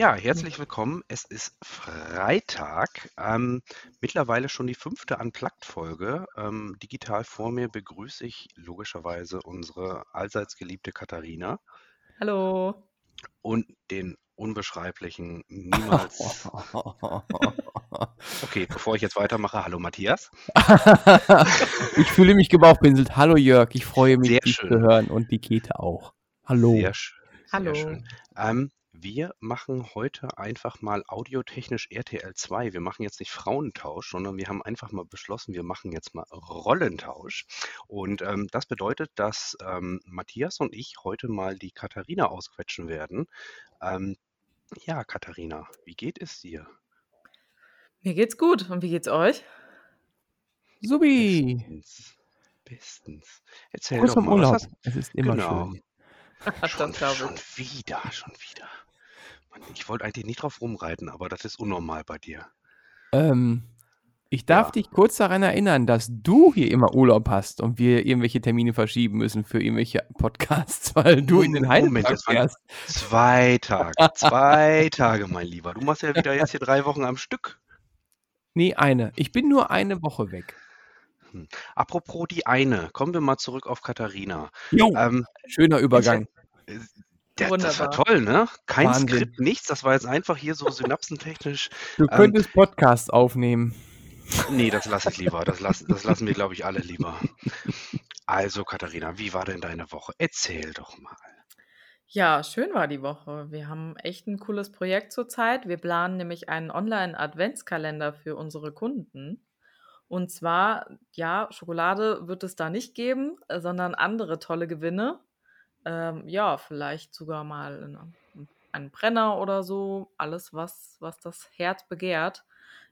Ja, herzlich willkommen. Es ist Freitag, ähm, mittlerweile schon die fünfte Unplugged-Folge. Ähm, digital vor mir begrüße ich logischerweise unsere allseits geliebte Katharina Hallo. und den unbeschreiblichen, niemals. Okay, bevor ich jetzt weitermache, hallo Matthias. ich fühle mich gebauchpinselt. Hallo Jörg, ich freue mich, Sehr dich schön. zu hören und die Kete auch. Hallo. Sehr schön. Hallo. Sehr schön. Ähm, wir machen heute einfach mal audiotechnisch RTL 2. Wir machen jetzt nicht Frauentausch, sondern wir haben einfach mal beschlossen, wir machen jetzt mal Rollentausch. Und ähm, das bedeutet, dass ähm, Matthias und ich heute mal die Katharina ausquetschen werden. Ähm, ja, Katharina, wie geht es dir? Mir geht's gut. Und wie geht's euch? Subi. Bestens. Bestens. Erzähl Kurz doch mal, was Urlaub. hast Es ist immer Genau. schön. Schon, schon wieder, schon wieder. Mann, ich wollte eigentlich nicht drauf rumreiten, aber das ist unnormal bei dir. Ähm, ich darf Ja. dich kurz daran erinnern, dass du hier immer Urlaub hast und wir irgendwelche Termine verschieben müssen für irgendwelche Podcasts, weil du in den Heidelberg fährst. Zwei Tage, zwei Tage, mein Lieber. Du machst ja wieder jetzt hier drei Wochen am Stück. Nee, eine. Ich bin nur eine Woche weg. Apropos die eine, kommen wir mal zurück auf Katharina. Jo, Ähm, schöner Übergang. äh, der, das war toll, ne? Kein Wahnsinn. Skript, nichts. Das war jetzt einfach hier so synapsentechnisch. Du ähm, könntest Podcasts aufnehmen. Nee, das lasse ich lieber. Das, lass, das lassen wir, glaube ich, alle lieber. Also, Katharina, wie war denn deine Woche? Erzähl doch mal. Ja, schön war die Woche. Wir haben echt ein cooles Projekt zurzeit. Wir planen nämlich einen Online-Adventskalender für unsere Kunden. Und zwar, ja, Schokolade wird es da nicht geben, sondern andere tolle Gewinne. Ähm, ja, vielleicht sogar mal eine, einen Brenner oder so. Alles, was, was das Herz begehrt.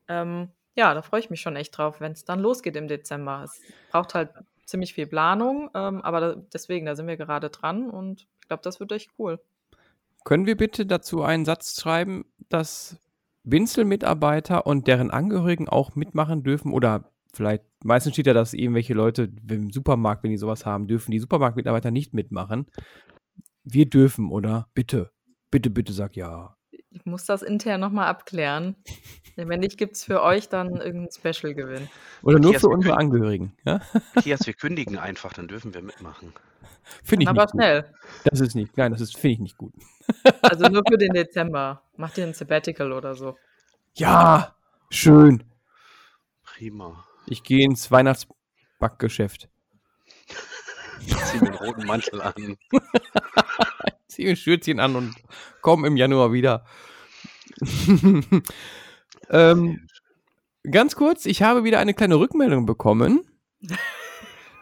Ähm, ja, da freue ich mich schon echt drauf, wenn es dann losgeht im Dezember. Es braucht halt ziemlich viel Planung, ähm, aber da, deswegen, da sind wir gerade dran und ich glaube, das wird echt cool. Können wir bitte dazu einen Satz schreiben, dass Winzel-Mitarbeiter und deren Angehörigen auch mitmachen dürfen? Oder vielleicht, meistens steht ja, dass irgendwelche Leute im Supermarkt, wenn die sowas haben, dürfen die Supermarktmitarbeiter nicht mitmachen. Wir dürfen, oder? Bitte. Bitte, bitte sag ja. Ich muss das intern nochmal abklären. Wenn nicht, gibt es für euch dann irgendeinen Special-Gewinn. Oder nur Matthias, für unsere Angehörigen. Ja? Matthias, wir kündigen einfach, dann dürfen wir mitmachen. Finde ich Aber nicht gut. schnell. Das ist nicht, nein, das ist, finde ich nicht gut. Also nur für den Dezember. Macht ihr ein Sabbatical oder so. Ja, schön. Prima. Ich gehe ins Weihnachtsbackgeschäft. Zieh mir den roten Mantel an. ziehe ein Schürzchen an und komme im Januar wieder. ähm, ganz kurz, ich habe wieder eine kleine Rückmeldung bekommen.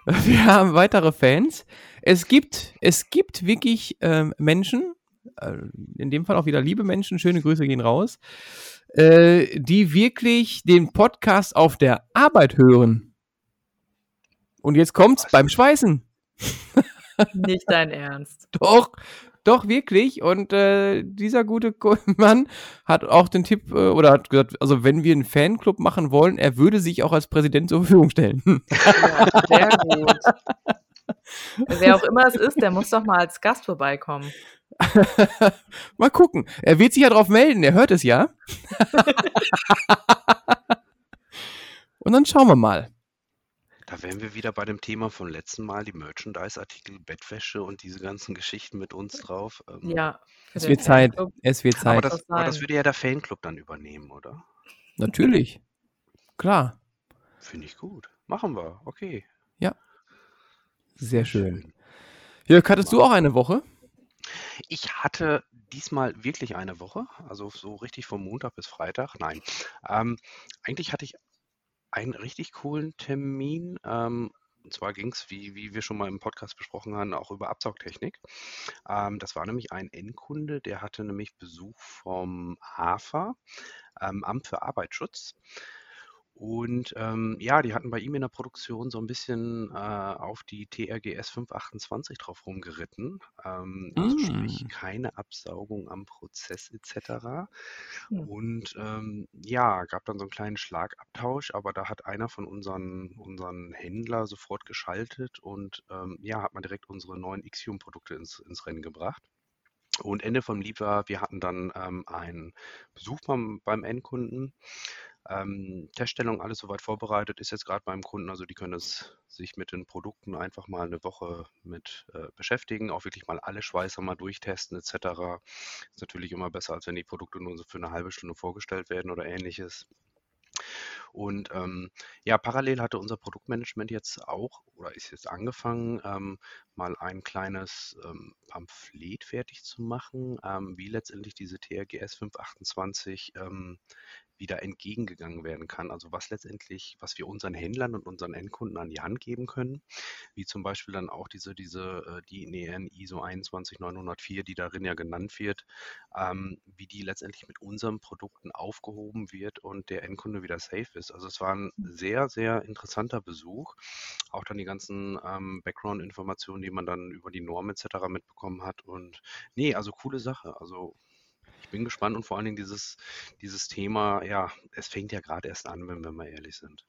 Wir haben weitere Fans. Es gibt, es gibt wirklich ähm, Menschen, äh, in dem Fall auch wieder liebe Menschen, schöne Grüße gehen raus, äh, die wirklich den Podcast auf der Arbeit hören. Und jetzt kommt's Was? beim Schweißen. Nicht dein Ernst. Doch, doch, wirklich. Und äh, dieser gute Mann hat auch den Tipp äh, oder hat gesagt, also wenn wir einen Fanclub machen wollen, er würde sich auch als Präsident zur Verfügung stellen. Ja, sehr gut. Wer auch immer es ist, der muss doch mal als Gast vorbeikommen. mal gucken. Er wird sich ja drauf melden, er hört es ja. Und dann schauen wir mal. Da wären wir wieder bei dem Thema von letzten Mal, die Merchandise-Artikel, Bettwäsche und diese ganzen Geschichten mit uns drauf. Ähm, Ja. Es wird Zeit. Fanclub. Es wird Aber Zeit. das, das aber das würde ja der Fanclub dann übernehmen, oder? Natürlich. Klar. Finde ich gut. Machen wir. Okay. Sehr schön. Jörg, hattest du auch eine Woche? Ich hatte diesmal wirklich eine Woche, also so richtig vom Montag bis Freitag. Nein. Ähm, eigentlich hatte ich einen richtig coolen Termin. Ähm, und zwar ging es, wie, wie wir schon mal im Podcast besprochen haben, auch über Absaugtechnik. Ähm, das war nämlich ein Endkunde, der hatte nämlich Besuch vom AFA, ähm, Amt für Arbeitsschutz. Und ähm, ja, die hatten bei ihm in der Produktion so ein bisschen äh, auf die TRGS 528 drauf rumgeritten. Ähm, also sprich Mm. keine Absaugung am Prozess etc. Hm. Und ähm, ja, gab dann so einen kleinen Schlagabtausch, aber da hat einer von unseren, unseren Händler sofort geschaltet und ähm, ja, hat man direkt unsere neuen Ixium-Produkte ins, ins Rennen gebracht. Und Ende vom Lied war, wir hatten dann ähm, einen Besuch beim, beim Endkunden. Ähm, Teststellung, alles soweit vorbereitet, ist jetzt gerade beim Kunden. Also die können es sich mit den Produkten einfach mal eine Woche mit äh, beschäftigen, auch wirklich mal alle Schweißer mal durchtesten etc. Ist natürlich immer besser, als wenn die Produkte nur so für eine halbe Stunde vorgestellt werden oder ähnliches. Und ähm, ja, parallel hatte unser Produktmanagement jetzt auch oder ist jetzt angefangen, ähm, mal ein kleines ähm, Pamphlet fertig zu machen, ähm, wie letztendlich diese TRGS 528 ähm, wieder entgegengegangen werden kann. Also was letztendlich, was wir unseren Händlern und unseren Endkunden an die Hand geben können, wie zum Beispiel dann auch diese, diese, äh, die NEN ISO 21904, die darin ja genannt wird, ähm, wie die letztendlich mit unseren Produkten aufgehoben wird und der Endkunde wieder safe ist. Also es war ein sehr, sehr interessanter Besuch. Auch dann die ganzen ähm, Background-Informationen, die man dann über die Norm etc. mitbekommen hat. Und nee, also coole Sache. Also ich bin gespannt und vor allen Dingen dieses, dieses Thema, ja, es fängt ja gerade erst an, wenn wir mal ehrlich sind.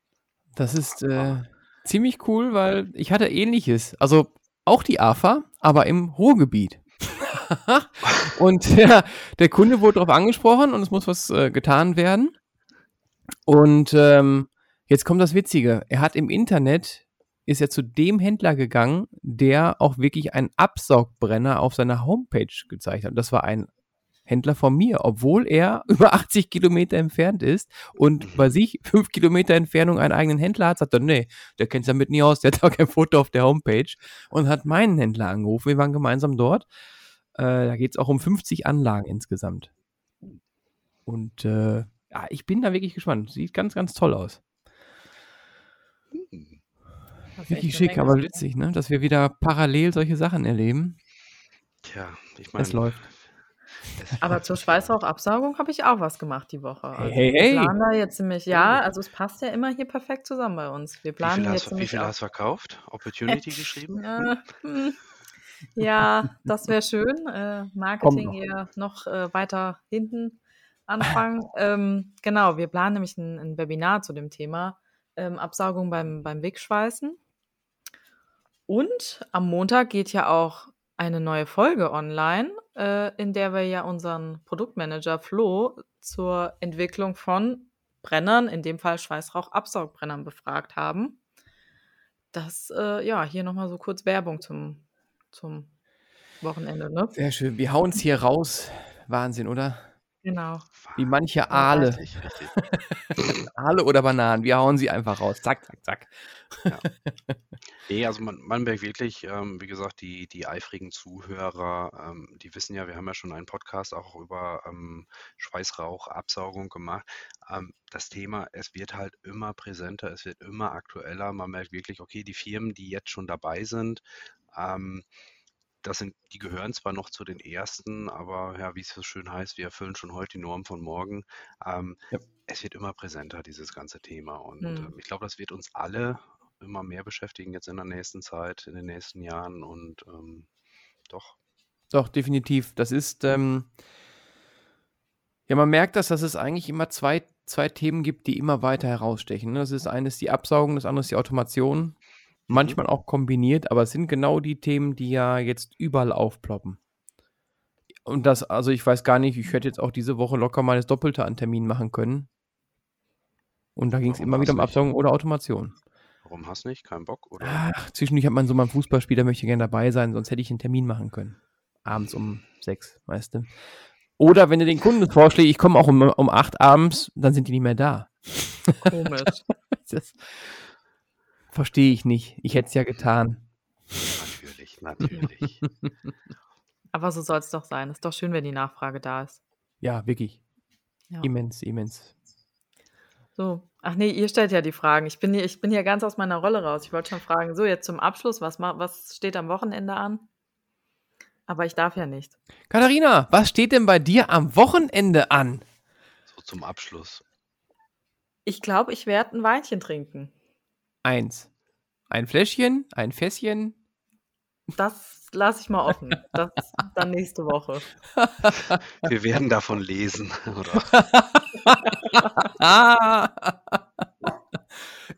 Das ist äh, ziemlich cool, weil ich hatte ähnliches. Also auch die AFA, aber im Ruhrgebiet. und ja, der Kunde wurde darauf angesprochen und es muss was äh, getan werden. Und ähm, jetzt kommt das Witzige. Er hat im Internet, ist er zu dem Händler gegangen, der auch wirklich einen Absaugbrenner auf seiner Homepage gezeigt hat. Das war ein Händler von mir, obwohl er über 80 Kilometer entfernt ist und bei sich fünf Kilometer Entfernung einen eigenen Händler hat, sagt er, nee, der kennt sich damit nie aus, der hat auch kein Foto auf der Homepage und hat meinen Händler angerufen. Wir waren gemeinsam dort. Äh, da geht es auch um 50 Anlagen insgesamt. Und äh, ja, ich bin da wirklich gespannt. Sieht ganz, ganz toll aus. Hm. Wirklich schick, aber witzig, ne? dass wir wieder parallel solche Sachen erleben. Tja, ich Es meine, läuft. Aber zur Schweißrauchabsaugung habe ich auch was gemacht die Woche. Hey, Also hey, wir hey. planen da jetzt nämlich, ja, also es passt ja immer hier perfekt zusammen bei uns. Wir wie planen viel, jetzt hast, wie viel hast du verkauft? Opportunity geschrieben? Äh, hm. Ja, das wäre schön. Äh, Marketing eher noch äh, weiter hinten anfangen. ähm, genau, wir planen nämlich ein, ein Webinar zu dem Thema ähm, Absaugung beim, beim Wegschweißen. Und am Montag geht ja auch eine neue Folge online, äh, in der wir ja unseren Produktmanager Flo zur Entwicklung von Brennern, in dem Fall Schweißrauch-Absaugbrennern, befragt haben. Das, äh, ja, hier nochmal so kurz Werbung zum, zum Wochenende, ne? Sehr schön. Wir hauen es hier raus. Wahnsinn, oder? Genau. Wie manche Ja, Aale. Richtig, richtig. Aale oder Bananen. Wir hauen sie einfach raus. Zack, zack, zack. Nee, also man, man merkt wirklich, ähm, wie gesagt, die, die eifrigen Zuhörer, ähm, die wissen ja, wir haben ja schon einen Podcast auch über ähm, Schweißrauchabsaugung gemacht. Ähm, das Thema, es wird halt immer präsenter, es wird immer aktueller. Man merkt wirklich, okay, die Firmen, die jetzt schon dabei sind, ähm, das sind, die gehören zwar noch zu den ersten, aber ja, wie es so schön heißt, wir erfüllen schon heute die Norm von morgen. Ähm, Ja. Es wird immer präsenter, dieses ganze Thema. Und Hm. ähm, ich glaube, das wird uns alle immer mehr beschäftigen jetzt in der nächsten Zeit, in den nächsten Jahren. Und ähm, doch, Doch, definitiv. Das ist, ähm, ja, man merkt das, dass es eigentlich immer zwei, zwei Themen gibt, die immer weiter herausstechen. ne? Das ist eines die Absaugung, das andere ist die Automation. Manchmal auch kombiniert, aber es sind genau die Themen, die ja jetzt überall aufploppen. Und das, also ich weiß gar nicht, ich hätte jetzt auch diese Woche locker mal das Doppelte an Termin machen können. Und da ging es immer wieder um? Absaugung oder Automation. Warum hast du nicht? Kein Bock? Oder? Ach, zwischendurch hat man so mal ein Fußballspiel, da möchte ich gerne dabei sein, sonst hätte ich einen Termin machen können. Abends um sechs, weißt du. Oder wenn du den Kunden vorschlägst, ich komme auch um, um acht abends, dann sind die nicht mehr da. Komisch. Das verstehe ich nicht. Ich hätte es ja getan. Natürlich, natürlich. Aber so soll es doch sein. Ist doch schön, wenn die Nachfrage da ist. Ja, wirklich. Ja. Immens, immens. So. Ach nee, ihr stellt ja die Fragen. Ich bin hier, ich bin hier ganz aus meiner Rolle raus. Ich wollte schon fragen, so jetzt zum Abschluss, was, was steht am Wochenende an? Aber ich darf ja nicht. Katharina, was steht denn bei dir am Wochenende an? so zum Abschluss. Ich glaube, ich werde ein Weinchen trinken. Eins. Ein Fläschchen, ein Fässchen. Das lasse ich mal offen. Das dann nächste Woche. Wir werden davon lesen, oder?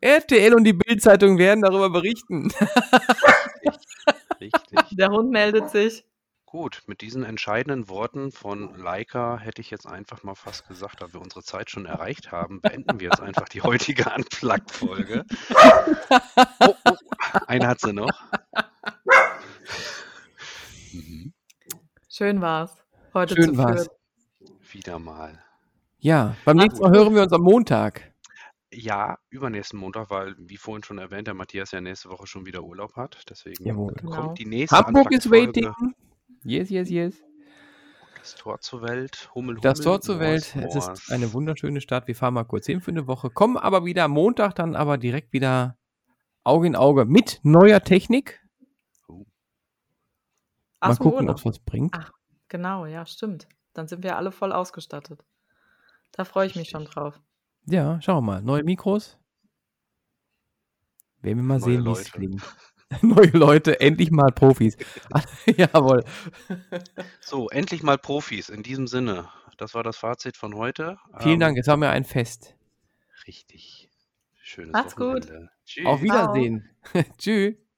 RTL und die Bildzeitung werden darüber berichten. Richtig. Der Hund meldet sich. Gut, mit diesen entscheidenden Worten von Leica hätte ich jetzt einfach mal fast gesagt, da wir unsere Zeit schon erreicht haben, beenden wir jetzt einfach die heutige Unplugged-Folge. Oh, oh, eine hat sie noch. Mhm. Schön war's. Heute Schön zu war's. führen. Wieder mal. Ja, beim nächsten. Mal hören wir uns am Montag. Ja, übernächsten Montag, weil, wie vorhin schon erwähnt, der Matthias ja nächste Woche schon wieder Urlaub hat. Deswegen Jawohl. kommt Genau. die nächste Hamburg is Unplugged-Folge. waiting. Yes, yes, yes. Das Tor zur Welt, Hummel, Hummel. Das Tor zur Moors, Welt. Es Moors. ist eine wunderschöne Stadt. Wir fahren mal kurz hin für eine Woche. Kommen aber wieder am Montag, dann aber direkt wieder Auge in Auge mit neuer Technik. Mal Aus dem gucken, ob es was bringt. Ach, genau, ja, stimmt. Dann sind wir alle voll ausgestattet. Da freue ich mich schon drauf. Ja, schauen wir mal. Neue Mikros. Werden wir mal Neue sehen, wie es klingt. Neue Leute, endlich mal Profis. Jawohl. So, endlich mal Profis. In diesem Sinne, das war das Fazit von heute. Vielen Ähm, Dank, es war mir ein Fest. Richtig. Schönes Macht's gut. Wochenende. Tschüss. Auf Wiedersehen. Tschüss.